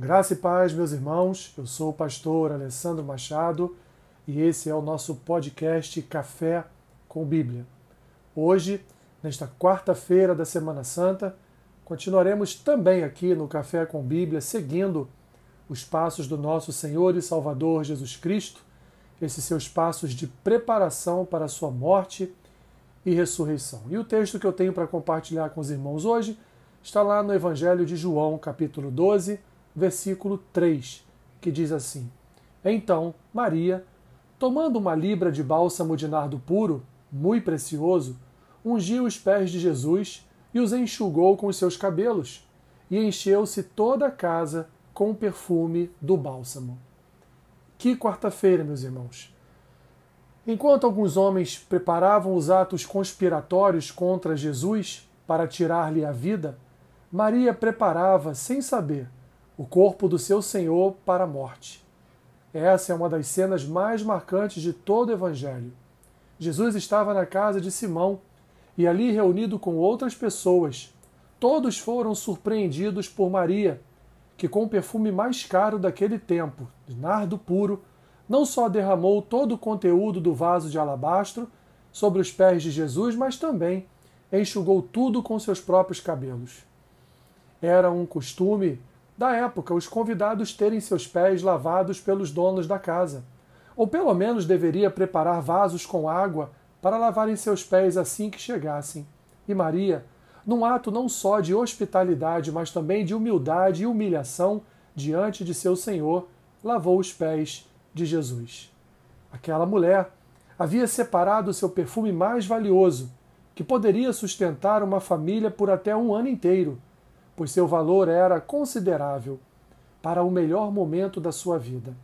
Graça e paz, meus irmãos. Eu sou o pastor Alessandro Machado e esse é o nosso podcast Café com Bíblia. Hoje, nesta quarta-feira da Semana Santa, continuaremos também aqui no Café com Bíblia, seguindo os passos do nosso Senhor e Salvador Jesus Cristo, esses seus passos de preparação para a sua morte e ressurreição. E o texto que eu tenho para compartilhar com os irmãos hoje está lá no Evangelho de João, capítulo 12 versículo 3, que diz assim: Então Maria, tomando uma libra de bálsamo de nardo puro, muito precioso, ungiu os pés de Jesus e os enxugou com os seus cabelos, e encheu-se toda a casa com o perfume do bálsamo. Que quarta-feira, meus irmãos! Enquanto alguns homens preparavam os atos conspiratórios contra Jesus para tirar-lhe a vida, Maria preparava, sem saber, o corpo do seu Senhor para a morte. Essa é uma das cenas mais marcantes de todo o Evangelho. Jesus estava na casa de Simão e ali reunido com outras pessoas. Todos foram surpreendidos por Maria, que com o perfume mais caro daquele tempo, nardo puro, não só derramou todo o conteúdo do vaso de alabastro sobre os pés de Jesus, mas também enxugou tudo com seus próprios cabelos. Era um costume da época os convidados terem seus pés lavados pelos donos da casa, ou pelo menos deveria preparar vasos com água para lavarem seus pés assim que chegassem. E Maria, num ato não só de hospitalidade, mas também de humildade e humilhação diante de seu Senhor, lavou os pés de Jesus. Aquela mulher havia separado seu perfume mais valioso, que poderia sustentar uma família por até um ano inteiro pois seu valor era considerável para o melhor momento da sua vida.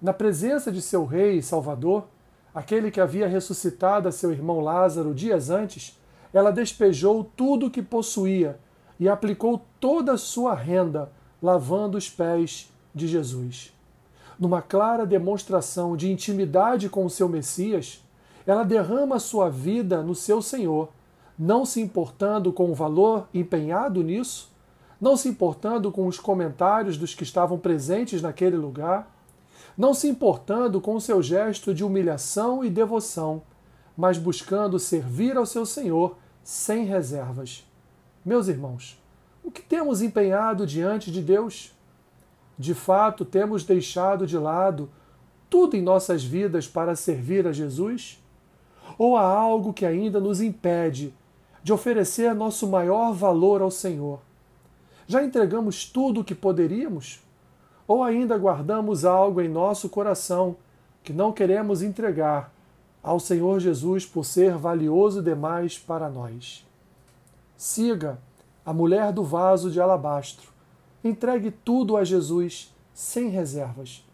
Na presença de seu rei e salvador, aquele que havia ressuscitado a seu irmão Lázaro dias antes, ela despejou tudo o que possuía e aplicou toda a sua renda lavando os pés de Jesus. Numa clara demonstração de intimidade com o seu Messias, ela derrama sua vida no seu Senhor, não se importando com o valor empenhado nisso, não se importando com os comentários dos que estavam presentes naquele lugar, não se importando com o seu gesto de humilhação e devoção, mas buscando servir ao seu Senhor sem reservas. Meus irmãos, o que temos empenhado diante de Deus? De fato, temos deixado de lado tudo em nossas vidas para servir a Jesus? Ou há algo que ainda nos impede de oferecer nosso maior valor ao Senhor? Já entregamos tudo o que poderíamos? Ou ainda guardamos algo em nosso coração que não queremos entregar ao Senhor Jesus por ser valioso demais para nós? Siga a mulher do vaso de alabastro. Entregue tudo a Jesus sem reservas.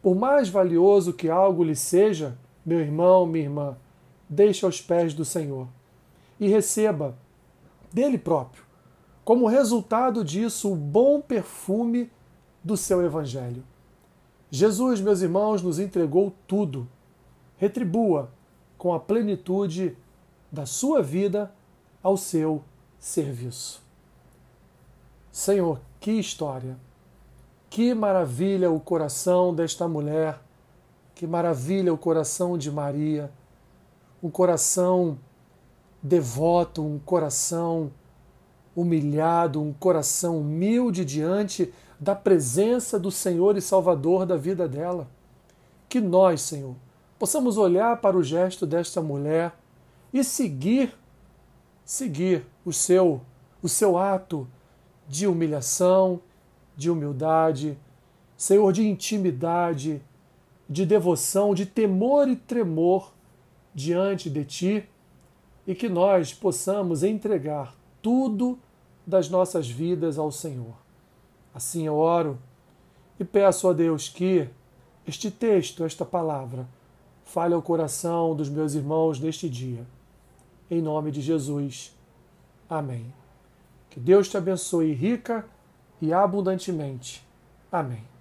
Por mais valioso que algo lhe seja, meu irmão, minha irmã, deixe aos pés do Senhor e receba dele próprio como resultado disso, o bom perfume do seu Evangelho. Jesus, meus irmãos, nos entregou tudo. Retribua com a plenitude da sua vida ao seu serviço. Senhor, que história! Que maravilha o coração desta mulher, que maravilha o coração de Maria, um coração devoto, um coração humilhado, um coração humilde diante da presença do Senhor e Salvador da vida dela. Que nós, Senhor, possamos olhar para o gesto desta mulher e seguir seguir o seu o seu ato de humilhação, de humildade, Senhor, de intimidade, de devoção, de temor e tremor diante de ti e que nós possamos entregar tudo das nossas vidas ao Senhor. Assim eu oro e peço a Deus que este texto, esta palavra, fale ao coração dos meus irmãos neste dia. Em nome de Jesus. Amém. Que Deus te abençoe rica e abundantemente. Amém.